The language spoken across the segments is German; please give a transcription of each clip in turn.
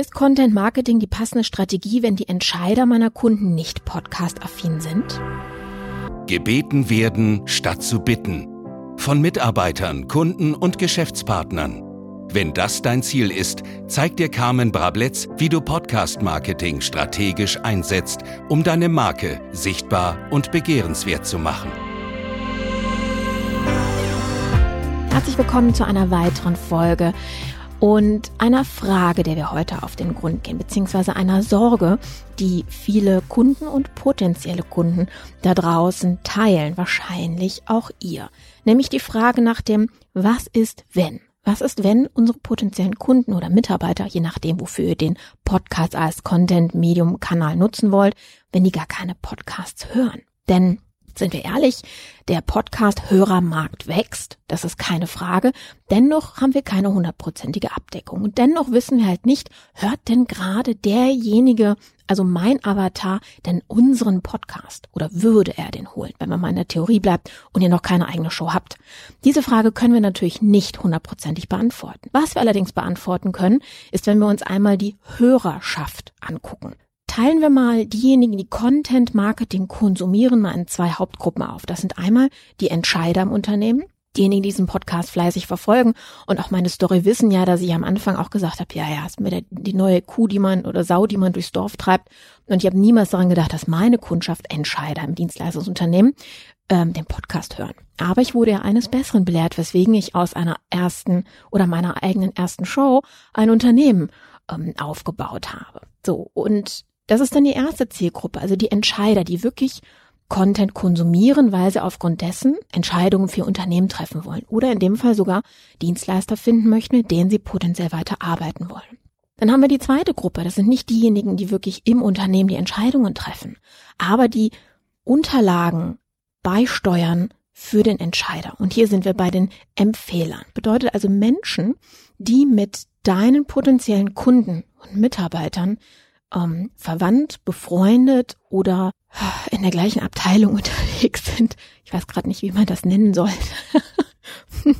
Ist Content Marketing die passende Strategie, wenn die Entscheider meiner Kunden nicht podcast-affin sind? Gebeten werden statt zu bitten. Von Mitarbeitern, Kunden und Geschäftspartnern. Wenn das dein Ziel ist, zeigt dir Carmen Brabletz, wie du Podcast-Marketing strategisch einsetzt, um deine Marke sichtbar und begehrenswert zu machen. Herzlich willkommen zu einer weiteren Folge und einer Frage, der wir heute auf den Grund gehen, beziehungsweise einer Sorge, die viele Kunden und potenzielle Kunden da draußen teilen, wahrscheinlich auch ihr. Nämlich die Frage nach dem, was ist wenn? Was ist, wenn unsere potenziellen Kunden oder Mitarbeiter, je nachdem, wofür ihr den Podcast als Content-Medium-Kanal nutzen wollt, wenn die gar keine Podcasts hören? Denn sind wir ehrlich, der Podcast-Hörermarkt wächst, das ist keine Frage. Dennoch haben wir keine hundertprozentige Abdeckung. Und dennoch wissen wir halt nicht, hört denn gerade derjenige, also mein Avatar, denn unseren Podcast? Oder würde er den holen, wenn man mal in der Theorie bleibt und ihr noch keine eigene Show habt? Diese Frage können wir natürlich nicht hundertprozentig beantworten. Was wir allerdings beantworten können, ist, wenn wir uns einmal die Hörerschaft angucken teilen wir mal diejenigen, die Content Marketing konsumieren, mal in zwei Hauptgruppen auf. Das sind einmal die Entscheider im Unternehmen, diejenigen, die diesen Podcast fleißig verfolgen und auch meine Story wissen ja, dass ich am Anfang auch gesagt habe, ja, ja, ist mir der, die neue Kuh, die man oder Sau, die man durchs Dorf treibt. Und ich habe niemals daran gedacht, dass meine Kundschaft Entscheider im Dienstleistungsunternehmen ähm, den Podcast hören. Aber ich wurde ja eines Besseren belehrt, weswegen ich aus einer ersten oder meiner eigenen ersten Show ein Unternehmen ähm, aufgebaut habe. So, und das ist dann die erste Zielgruppe, also die Entscheider, die wirklich Content konsumieren, weil sie aufgrund dessen Entscheidungen für Unternehmen treffen wollen oder in dem Fall sogar Dienstleister finden möchten, mit denen sie potenziell weiter arbeiten wollen. Dann haben wir die zweite Gruppe, das sind nicht diejenigen, die wirklich im Unternehmen die Entscheidungen treffen, aber die Unterlagen beisteuern für den Entscheider. Und hier sind wir bei den Empfehlern. Bedeutet also Menschen, die mit deinen potenziellen Kunden und Mitarbeitern ähm, verwandt, befreundet oder in der gleichen Abteilung unterwegs sind. Ich weiß gerade nicht, wie man das nennen soll.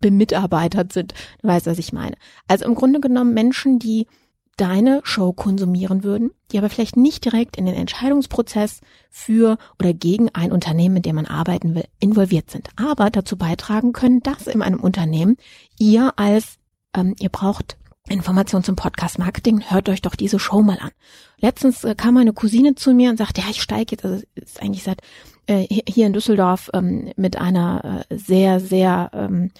Bemitarbeitert sind. Du was ich meine. Also im Grunde genommen Menschen, die deine Show konsumieren würden, die aber vielleicht nicht direkt in den Entscheidungsprozess für oder gegen ein Unternehmen, in dem man arbeiten will, involviert sind, aber dazu beitragen können, dass in einem Unternehmen ihr als ähm, ihr braucht Informationen zum Podcast Marketing, hört euch doch diese Show mal an. Letztens äh, kam meine Cousine zu mir und sagte, ja, ich steige jetzt, also ist eigentlich seit äh, hier in Düsseldorf ähm, mit einer äh, sehr, sehr ähm,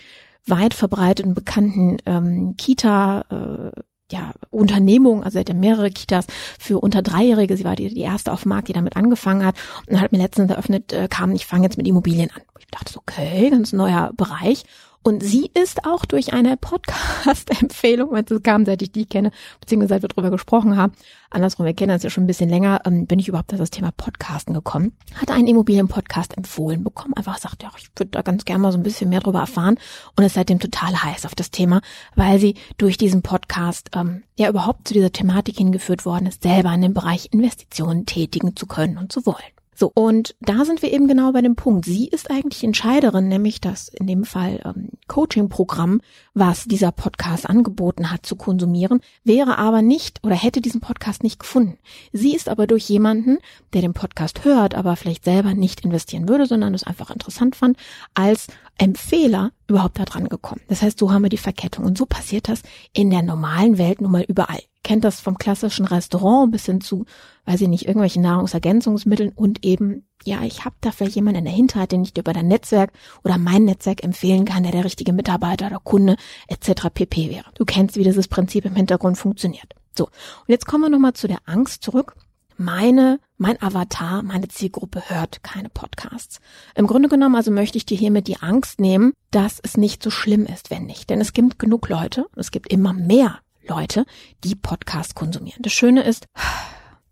weit verbreiteten, bekannten ähm, Kita, äh, ja, Unternehmung, also sie hat ja mehrere Kitas für unter Dreijährige. Sie war die, die erste auf dem Markt, die damit angefangen hat und hat mir letztens eröffnet, äh, kam, ich fange jetzt mit Immobilien an. Ich dachte, okay, ganz neuer Bereich. Und sie ist auch durch eine Podcast-Empfehlung, wenn es kam, seit ich die kenne, beziehungsweise seit wir drüber gesprochen haben, andersrum, wir kennen uns ja schon ein bisschen länger, ähm, bin ich überhaupt auf das Thema Podcasten gekommen, hat einen Immobilien-Podcast empfohlen bekommen, einfach sagt, ja, ich würde da ganz gerne mal so ein bisschen mehr drüber erfahren. Und ist seitdem total heiß auf das Thema, weil sie durch diesen Podcast ähm, ja überhaupt zu dieser Thematik hingeführt worden ist, selber in dem Bereich Investitionen tätigen zu können und zu wollen. So, und da sind wir eben genau bei dem Punkt. Sie ist eigentlich Entscheiderin, nämlich das in dem Fall ähm, Coaching-Programm, was dieser Podcast angeboten hat, zu konsumieren, wäre aber nicht oder hätte diesen Podcast nicht gefunden. Sie ist aber durch jemanden, der den Podcast hört, aber vielleicht selber nicht investieren würde, sondern es einfach interessant fand, als Empfehler überhaupt da dran gekommen. Das heißt, so haben wir die Verkettung. Und so passiert das in der normalen Welt nun mal überall kennt das vom klassischen Restaurant bis hin zu, weiß ich nicht, irgendwelchen Nahrungsergänzungsmitteln und eben, ja, ich habe da vielleicht jemanden in der Hinterhalt, den ich dir über dein Netzwerk oder mein Netzwerk empfehlen kann, der der richtige Mitarbeiter oder Kunde etc. pp wäre. Du kennst, wie dieses Prinzip im Hintergrund funktioniert. So, und jetzt kommen wir nochmal zu der Angst zurück. Meine, mein Avatar, meine Zielgruppe hört keine Podcasts. Im Grunde genommen also möchte ich dir hiermit die Angst nehmen, dass es nicht so schlimm ist, wenn nicht. Denn es gibt genug Leute, es gibt immer mehr Leute, die Podcast konsumieren. Das Schöne ist,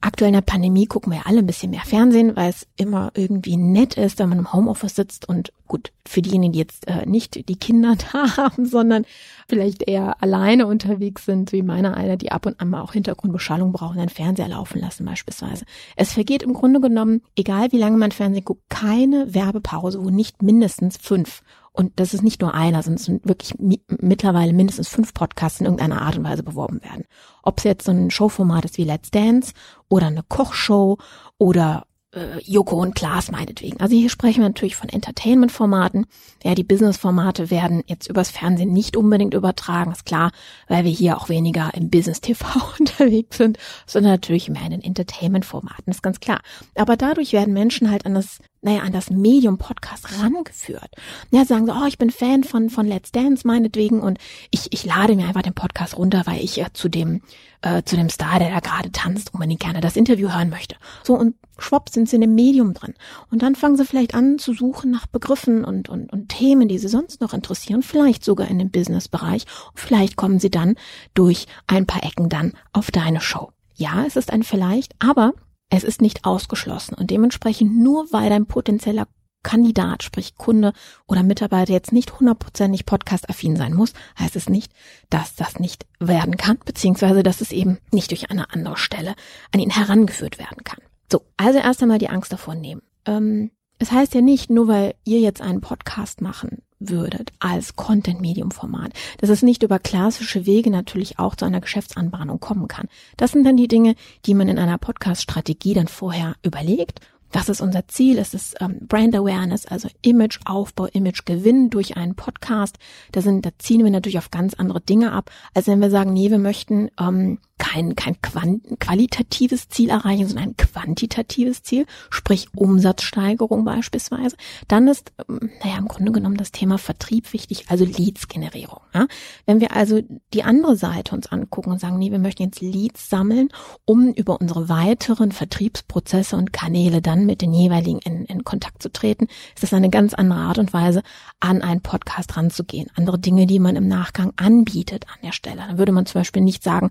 aktuell in der Pandemie gucken wir alle ein bisschen mehr Fernsehen, weil es immer irgendwie nett ist, wenn man im Homeoffice sitzt und gut, für diejenigen, die jetzt äh, nicht die Kinder da haben, sondern vielleicht eher alleine unterwegs sind, wie meiner einer, die ab und an mal auch Hintergrundbeschallung brauchen, einen Fernseher laufen lassen beispielsweise. Es vergeht im Grunde genommen, egal wie lange man Fernsehen guckt, keine Werbepause, wo nicht mindestens fünf und das ist nicht nur einer, sondern es sind wirklich mi mittlerweile mindestens fünf Podcasts in irgendeiner Art und Weise beworben werden. Ob es jetzt so ein Showformat ist wie Let's Dance oder eine Kochshow oder äh, Joko und Klaas meinetwegen. Also hier sprechen wir natürlich von Entertainment-Formaten. Ja, die Business-Formate werden jetzt übers Fernsehen nicht unbedingt übertragen, ist klar, weil wir hier auch weniger im Business-TV unterwegs sind, sondern natürlich mehr in den Entertainment-Formaten, ist ganz klar. Aber dadurch werden Menschen halt an das naja, an das Medium Podcast rangeführt. Ja, sagen so, oh, ich bin Fan von, von Let's Dance meinetwegen und ich, ich lade mir einfach den Podcast runter, weil ich ja zu dem, äh, zu dem Star, der da gerade tanzt, unbedingt gerne das Interview hören möchte. So, und schwupp sind sie in dem Medium drin. Und dann fangen sie vielleicht an zu suchen nach Begriffen und, und, und Themen, die sie sonst noch interessieren, vielleicht sogar in dem Business-Bereich. Vielleicht kommen sie dann durch ein paar Ecken dann auf deine Show. Ja, es ist ein vielleicht, aber es ist nicht ausgeschlossen und dementsprechend nur weil dein potenzieller Kandidat, sprich Kunde oder Mitarbeiter jetzt nicht hundertprozentig podcast-affin sein muss, heißt es nicht, dass das nicht werden kann, beziehungsweise dass es eben nicht durch eine andere Stelle an ihn herangeführt werden kann. So, also erst einmal die Angst davor nehmen. Ähm, es heißt ja nicht, nur weil ihr jetzt einen Podcast machen würdet als Content-Medium-Format, dass es nicht über klassische Wege natürlich auch zu einer Geschäftsanbahnung kommen kann. Das sind dann die Dinge, die man in einer Podcast-Strategie dann vorher überlegt was ist unser Ziel? Es ist ähm, Brand Awareness, also Image-Aufbau, Image-Gewinn durch einen Podcast. Da sind, da ziehen wir natürlich auf ganz andere Dinge ab, als wenn wir sagen, nee, wir möchten ähm, kein, kein qualitatives Ziel erreichen, sondern ein quantitatives Ziel, sprich Umsatzsteigerung beispielsweise. Dann ist, ähm, naja, im Grunde genommen das Thema Vertrieb wichtig, also Leads-Generierung. Ja? Wenn wir also die andere Seite uns angucken und sagen, nee, wir möchten jetzt Leads sammeln, um über unsere weiteren Vertriebsprozesse und Kanäle dann mit den jeweiligen in, in Kontakt zu treten, ist das eine ganz andere Art und Weise, an einen Podcast ranzugehen. Andere Dinge, die man im Nachgang anbietet an der Stelle. Dann würde man zum Beispiel nicht sagen,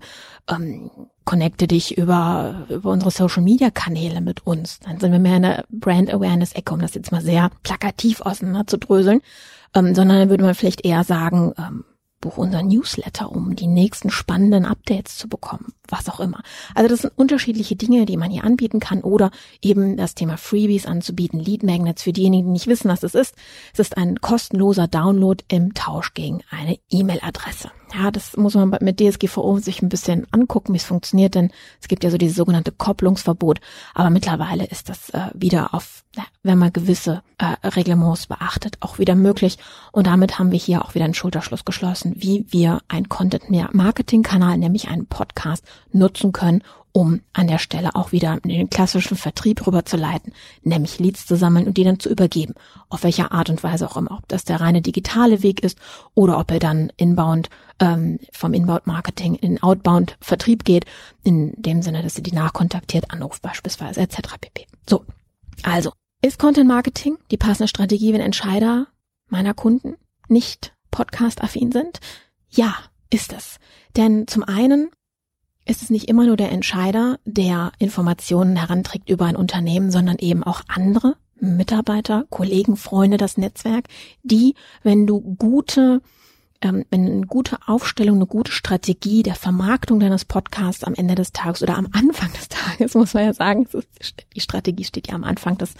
ähm, connecte dich über, über unsere Social Media Kanäle mit uns. Dann sind wir mehr in der Brand Awareness Ecke, um das jetzt mal sehr plakativ auseinander zu dröseln. Ähm, sondern dann würde man vielleicht eher sagen, ähm, buch unser Newsletter, um die nächsten spannenden Updates zu bekommen, was auch immer. Also das sind unterschiedliche Dinge, die man hier anbieten kann oder eben das Thema Freebies anzubieten, Lead Magnets für diejenigen, die nicht wissen, was es ist. Es ist ein kostenloser Download im Tausch gegen eine E-Mail-Adresse. Ja, das muss man mit DSGVO sich ein bisschen angucken, wie es funktioniert, denn es gibt ja so dieses sogenannte Kopplungsverbot. Aber mittlerweile ist das äh, wieder auf, wenn man gewisse äh, Reglements beachtet, auch wieder möglich. Und damit haben wir hier auch wieder einen Schulterschluss geschlossen, wie wir ein Content-Marketing-Kanal, nämlich einen Podcast, nutzen können, um an der Stelle auch wieder in den klassischen Vertrieb rüberzuleiten, nämlich Leads zu sammeln und die dann zu übergeben. Auf welcher Art und Weise auch immer, ob das der reine digitale Weg ist oder ob er dann inbound ähm, vom Inbound-Marketing in Outbound-Vertrieb geht, in dem Sinne, dass sie die nachkontaktiert, anruft beispielsweise etc. pp. So, also ist Content Marketing die passende Strategie, wenn Entscheider meiner Kunden nicht podcast-affin sind? Ja, ist es. Denn zum einen ist es nicht immer nur der Entscheider, der Informationen heranträgt über ein Unternehmen, sondern eben auch andere Mitarbeiter, Kollegen, Freunde, das Netzwerk, die, wenn du gute ähm, wenn eine gute Aufstellung, eine gute Strategie der Vermarktung deines Podcasts am Ende des Tages oder am Anfang des Tages, muss man ja sagen, die Strategie steht ja am Anfang des,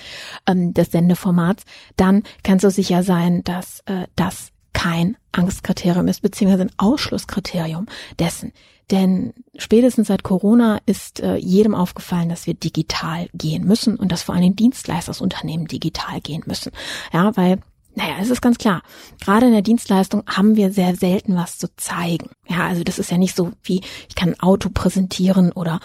ähm, des Sendeformats, dann kannst du sicher sein, dass äh, das kein Angstkriterium ist, beziehungsweise ein Ausschlusskriterium dessen. Denn spätestens seit Corona ist äh, jedem aufgefallen, dass wir digital gehen müssen und dass vor allem Dienstleistersunternehmen digital gehen müssen. Ja, weil naja, es ist ganz klar. Gerade in der Dienstleistung haben wir sehr selten was zu zeigen. Ja, also das ist ja nicht so wie, ich kann ein Auto präsentieren oder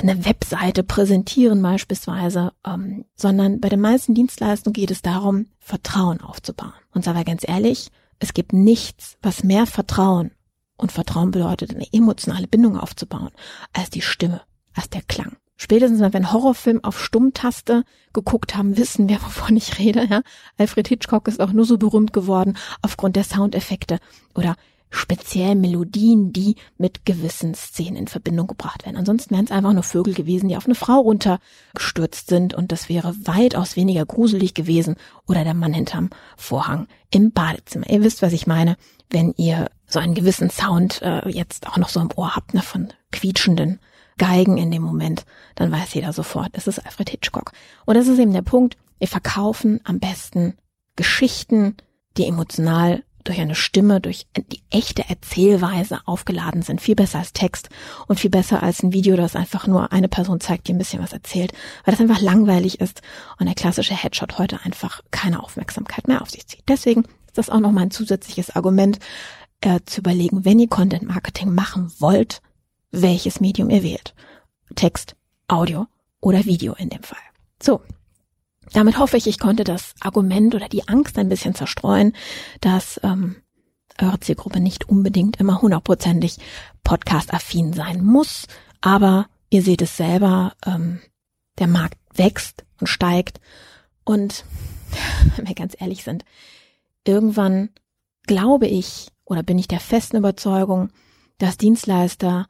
eine Webseite präsentieren beispielsweise, ähm, sondern bei den meisten Dienstleistungen geht es darum, Vertrauen aufzubauen. Und sei mal ganz ehrlich, es gibt nichts, was mehr Vertrauen und Vertrauen bedeutet, eine emotionale Bindung aufzubauen, als die Stimme, als der Klang. Spätestens, wenn wir einen Horrorfilm auf Stummtaste geguckt haben, wissen wir, wovon ich rede. Ja? Alfred Hitchcock ist auch nur so berühmt geworden aufgrund der Soundeffekte oder speziell Melodien, die mit gewissen Szenen in Verbindung gebracht werden. Ansonsten wären es einfach nur Vögel gewesen, die auf eine Frau runtergestürzt sind und das wäre weitaus weniger gruselig gewesen oder der Mann hinterm Vorhang im Badezimmer. Ihr wisst, was ich meine, wenn ihr so einen gewissen Sound äh, jetzt auch noch so im Ohr habt, ne, von quietschenden Geigen in dem Moment, dann weiß jeder sofort, es ist Alfred Hitchcock. Und das ist eben der Punkt, wir verkaufen am besten Geschichten, die emotional durch eine Stimme, durch die echte Erzählweise aufgeladen sind. Viel besser als Text und viel besser als ein Video, das einfach nur eine Person zeigt, die ein bisschen was erzählt, weil das einfach langweilig ist und der klassische Headshot heute einfach keine Aufmerksamkeit mehr auf sich zieht. Deswegen ist das auch nochmal ein zusätzliches Argument, äh, zu überlegen, wenn ihr Content Marketing machen wollt, welches Medium ihr wählt. Text, Audio oder Video in dem Fall. So, damit hoffe ich, ich konnte das Argument oder die Angst ein bisschen zerstreuen, dass ähm, eure Zielgruppe nicht unbedingt immer hundertprozentig podcast-affin sein muss. Aber ihr seht es selber, ähm, der Markt wächst und steigt. Und wenn wir ganz ehrlich sind, irgendwann glaube ich oder bin ich der festen Überzeugung, dass Dienstleister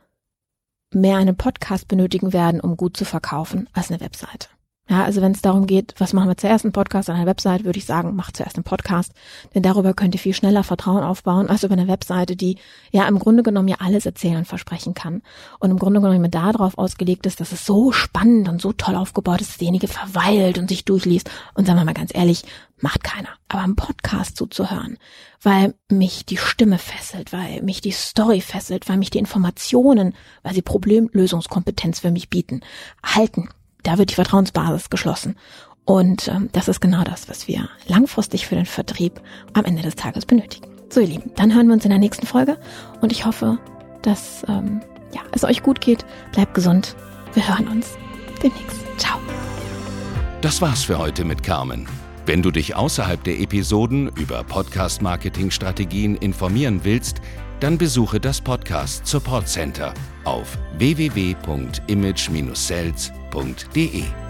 mehr einen Podcast benötigen werden, um gut zu verkaufen, als eine Webseite. Ja, also wenn es darum geht, was machen wir zuerst, einen Podcast an einer Website, würde ich sagen, macht zuerst einen Podcast. Denn darüber könnt ihr viel schneller Vertrauen aufbauen, als über eine Webseite, die ja im Grunde genommen ja alles erzählen und versprechen kann. Und im Grunde genommen immer darauf ausgelegt ist, dass es so spannend und so toll aufgebaut ist, dass derjenige verweilt und sich durchliest. Und sagen wir mal ganz ehrlich, macht keiner. Aber einen Podcast zuzuhören, weil mich die Stimme fesselt, weil mich die Story fesselt, weil mich die Informationen, weil sie Problemlösungskompetenz für mich bieten, halten da wird die Vertrauensbasis geschlossen. Und ähm, das ist genau das, was wir langfristig für den Vertrieb am Ende des Tages benötigen. So, ihr Lieben, dann hören wir uns in der nächsten Folge und ich hoffe, dass ähm, ja, es euch gut geht. Bleibt gesund. Wir hören uns demnächst. Ciao. Das war's für heute mit Carmen. Wenn du dich außerhalb der Episoden über Podcast-Marketing-Strategien informieren willst, dann besuche das Podcast Support Center auf www.image-sales.de.